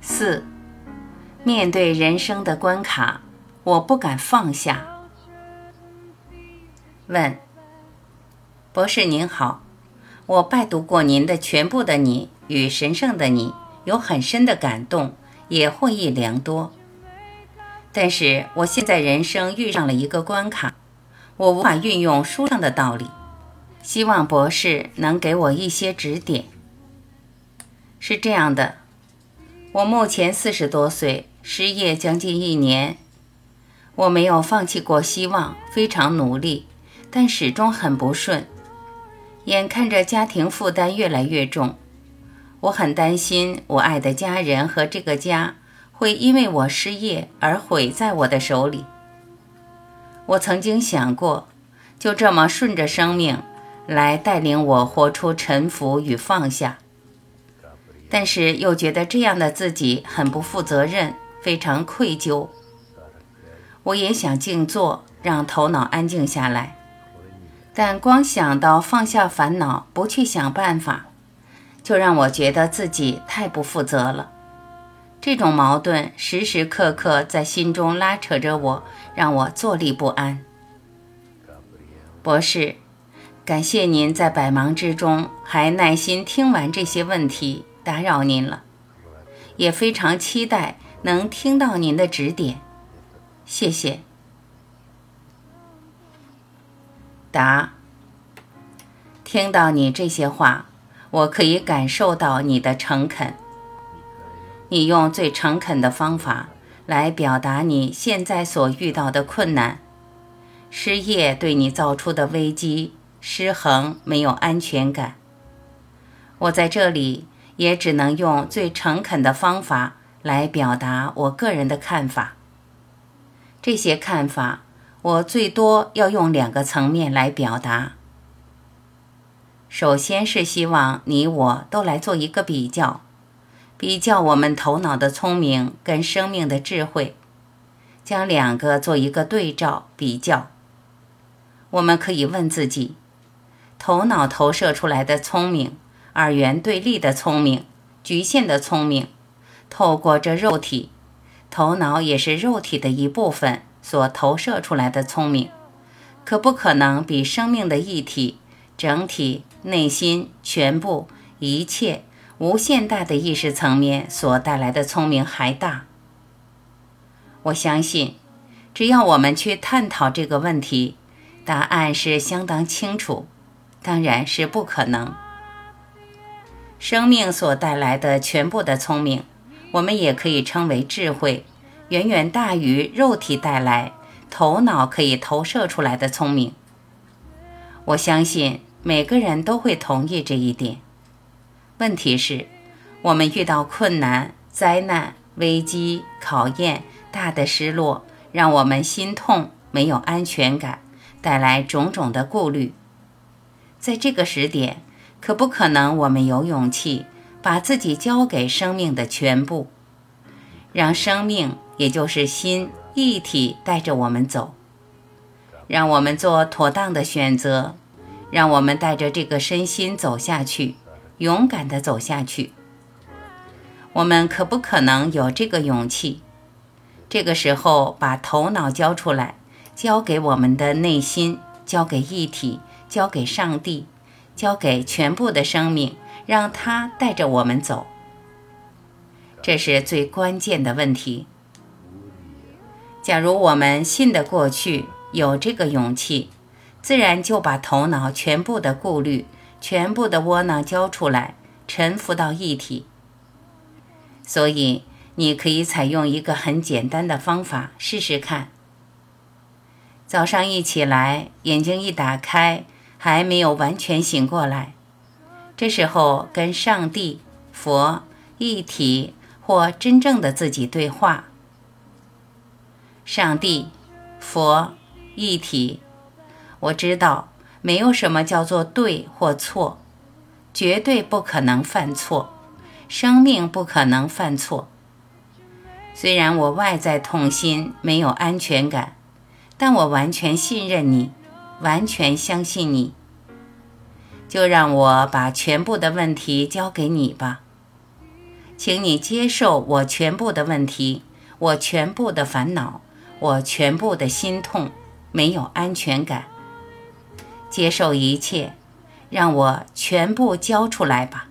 四，面对人生的关卡，我不敢放下。问：博士您好，我拜读过您的全部的你与神圣的你，有很深的感动，也获益良多。但是我现在人生遇上了一个关卡，我无法运用书上的道理，希望博士能给我一些指点。是这样的。我目前四十多岁，失业将近一年。我没有放弃过希望，非常努力，但始终很不顺。眼看着家庭负担越来越重，我很担心我爱的家人和这个家会因为我失业而毁在我的手里。我曾经想过，就这么顺着生命来带领我活出沉浮与放下。但是又觉得这样的自己很不负责任，非常愧疚。我也想静坐，让头脑安静下来，但光想到放下烦恼，不去想办法，就让我觉得自己太不负责了。这种矛盾时时刻刻在心中拉扯着我，让我坐立不安。博士，感谢您在百忙之中还耐心听完这些问题。打扰您了，也非常期待能听到您的指点，谢谢。答：听到你这些话，我可以感受到你的诚恳。你用最诚恳的方法来表达你现在所遇到的困难，失业对你造出的危机，失衡，没有安全感。我在这里。也只能用最诚恳的方法来表达我个人的看法。这些看法，我最多要用两个层面来表达。首先是希望你我都来做一个比较，比较我们头脑的聪明跟生命的智慧，将两个做一个对照比较。我们可以问自己：头脑投射出来的聪明。二元对立的聪明，局限的聪明，透过这肉体，头脑也是肉体的一部分所投射出来的聪明，可不可能比生命的一体、整体、内心、全部、一切、无限大的意识层面所带来的聪明还大？我相信，只要我们去探讨这个问题，答案是相当清楚，当然是不可能。生命所带来的全部的聪明，我们也可以称为智慧，远远大于肉体带来、头脑可以投射出来的聪明。我相信每个人都会同意这一点。问题是，我们遇到困难、灾难、危机、考验、大的失落，让我们心痛，没有安全感，带来种种的顾虑。在这个时点。可不可能，我们有勇气把自己交给生命的全部，让生命，也就是心一体带着我们走，让我们做妥当的选择，让我们带着这个身心走下去，勇敢地走下去。我们可不可能有这个勇气？这个时候，把头脑交出来，交给我们的内心，交给一体，交给上帝。交给全部的生命，让它带着我们走，这是最关键的问题。假如我们信得过去，有这个勇气，自然就把头脑全部的顾虑、全部的窝囊交出来，臣服到一体。所以，你可以采用一个很简单的方法试试看。早上一起来，眼睛一打开。还没有完全醒过来，这时候跟上帝、佛一体或真正的自己对话。上帝、佛一体，我知道没有什么叫做对或错，绝对不可能犯错，生命不可能犯错。虽然我外在痛心，没有安全感，但我完全信任你。完全相信你，就让我把全部的问题交给你吧，请你接受我全部的问题，我全部的烦恼，我全部的心痛，没有安全感。接受一切，让我全部交出来吧。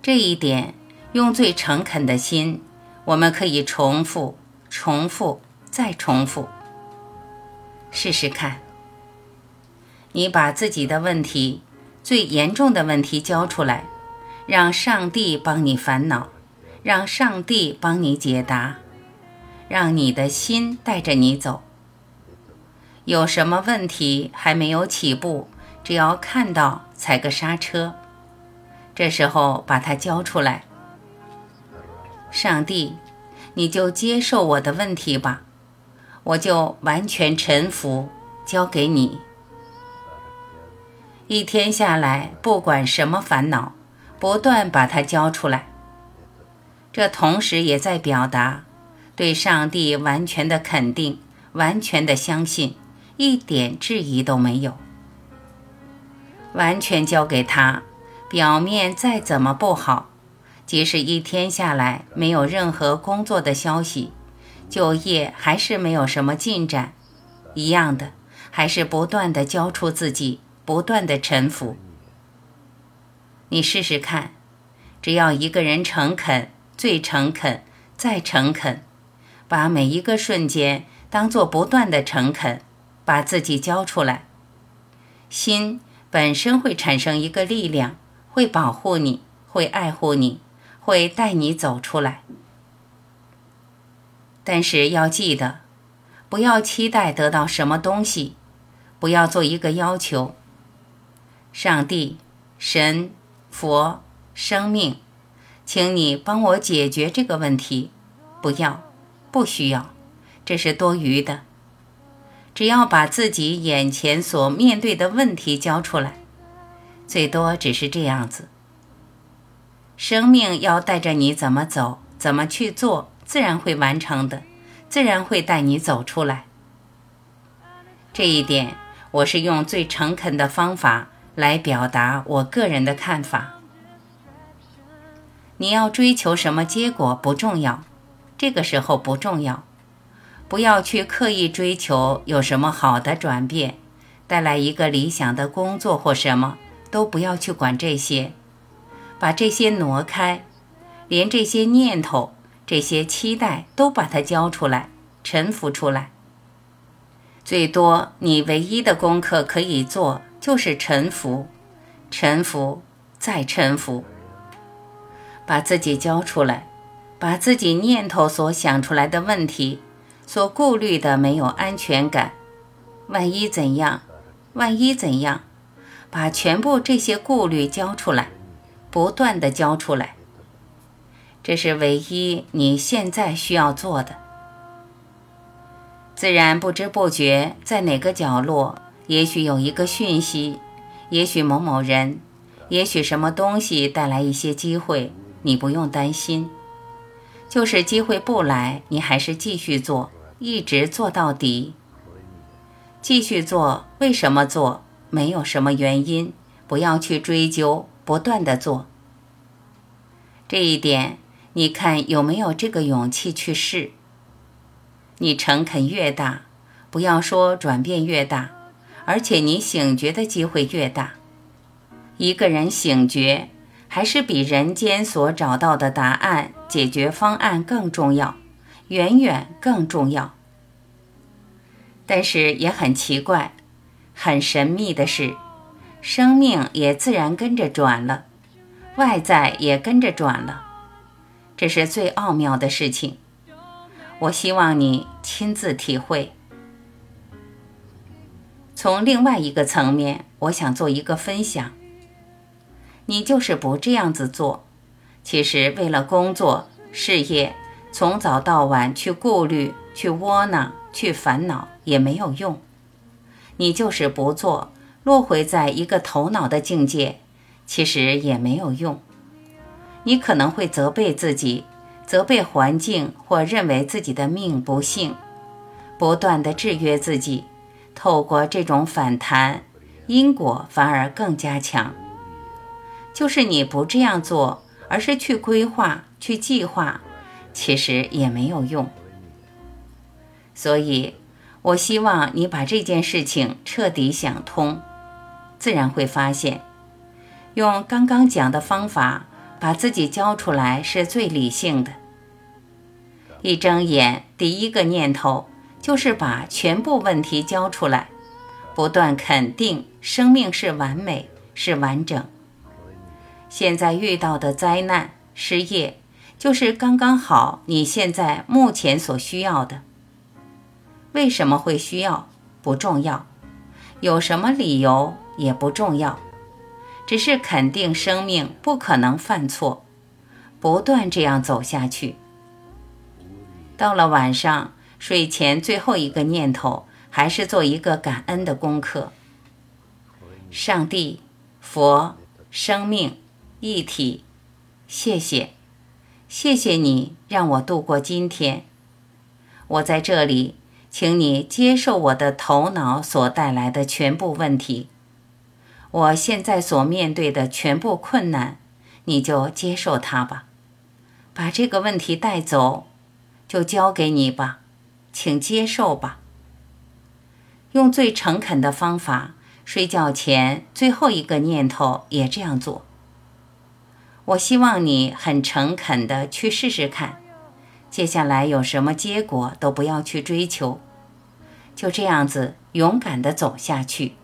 这一点，用最诚恳的心，我们可以重复、重复、再重复，试试看。你把自己的问题、最严重的问题交出来，让上帝帮你烦恼，让上帝帮你解答，让你的心带着你走。有什么问题还没有起步，只要看到踩个刹车，这时候把它交出来。上帝，你就接受我的问题吧，我就完全臣服，交给你。一天下来，不管什么烦恼，不断把它交出来。这同时也在表达对上帝完全的肯定、完全的相信，一点质疑都没有。完全交给他，表面再怎么不好，即使一天下来没有任何工作的消息，就业还是没有什么进展，一样的，还是不断的交出自己。不断的臣服，你试试看，只要一个人诚恳，最诚恳，再诚恳，把每一个瞬间当做不断的诚恳，把自己交出来，心本身会产生一个力量，会保护你，会爱护你，会带你走出来。但是要记得，不要期待得到什么东西，不要做一个要求。上帝、神、佛、生命，请你帮我解决这个问题。不要，不需要，这是多余的。只要把自己眼前所面对的问题交出来，最多只是这样子。生命要带着你怎么走，怎么去做，自然会完成的，自然会带你走出来。这一点，我是用最诚恳的方法。来表达我个人的看法。你要追求什么结果不重要，这个时候不重要，不要去刻意追求有什么好的转变，带来一个理想的工作或什么，都不要去管这些，把这些挪开，连这些念头、这些期待都把它交出来，臣服出来。最多，你唯一的功课可以做。就是臣服，臣服，再臣服，把自己交出来，把自己念头所想出来的问题，所顾虑的没有安全感，万一怎样，万一怎样，把全部这些顾虑交出来，不断的交出来，这是唯一你现在需要做的。自然不知不觉在哪个角落。也许有一个讯息，也许某某人，也许什么东西带来一些机会，你不用担心。就是机会不来，你还是继续做，一直做到底。继续做，为什么做？没有什么原因，不要去追究，不断的做。这一点，你看有没有这个勇气去试？你诚恳越大，不要说转变越大。而且你醒觉的机会越大，一个人醒觉还是比人间所找到的答案、解决方案更重要，远远更重要。但是也很奇怪，很神秘的是，生命也自然跟着转了，外在也跟着转了，这是最奥妙的事情。我希望你亲自体会。从另外一个层面，我想做一个分享。你就是不这样子做，其实为了工作、事业，从早到晚去顾虑、去窝囊、去烦恼也没有用。你就是不做，落回在一个头脑的境界，其实也没有用。你可能会责备自己，责备环境，或认为自己的命不幸，不断的制约自己。透过这种反弹，因果反而更加强。就是你不这样做，而是去规划、去计划，其实也没有用。所以，我希望你把这件事情彻底想通，自然会发现，用刚刚讲的方法把自己交出来是最理性的。一睁眼，第一个念头就是把全部问题交出来，不断肯定生命是完美、是完整。现在遇到的灾难、失业，就是刚刚好你现在目前所需要的。为什么会需要不重要，有什么理由也不重要，只是肯定生命不可能犯错，不断这样走下去。到了晚上睡前最后一个念头，还是做一个感恩的功课。上帝、佛、生命、一体，谢谢，谢谢你让我度过今天。我在这里，请你接受我的头脑所带来的全部问题。我现在所面对的全部困难，你就接受它吧，把这个问题带走。就交给你吧，请接受吧。用最诚恳的方法，睡觉前最后一个念头也这样做。我希望你很诚恳的去试试看，接下来有什么结果都不要去追求，就这样子勇敢的走下去。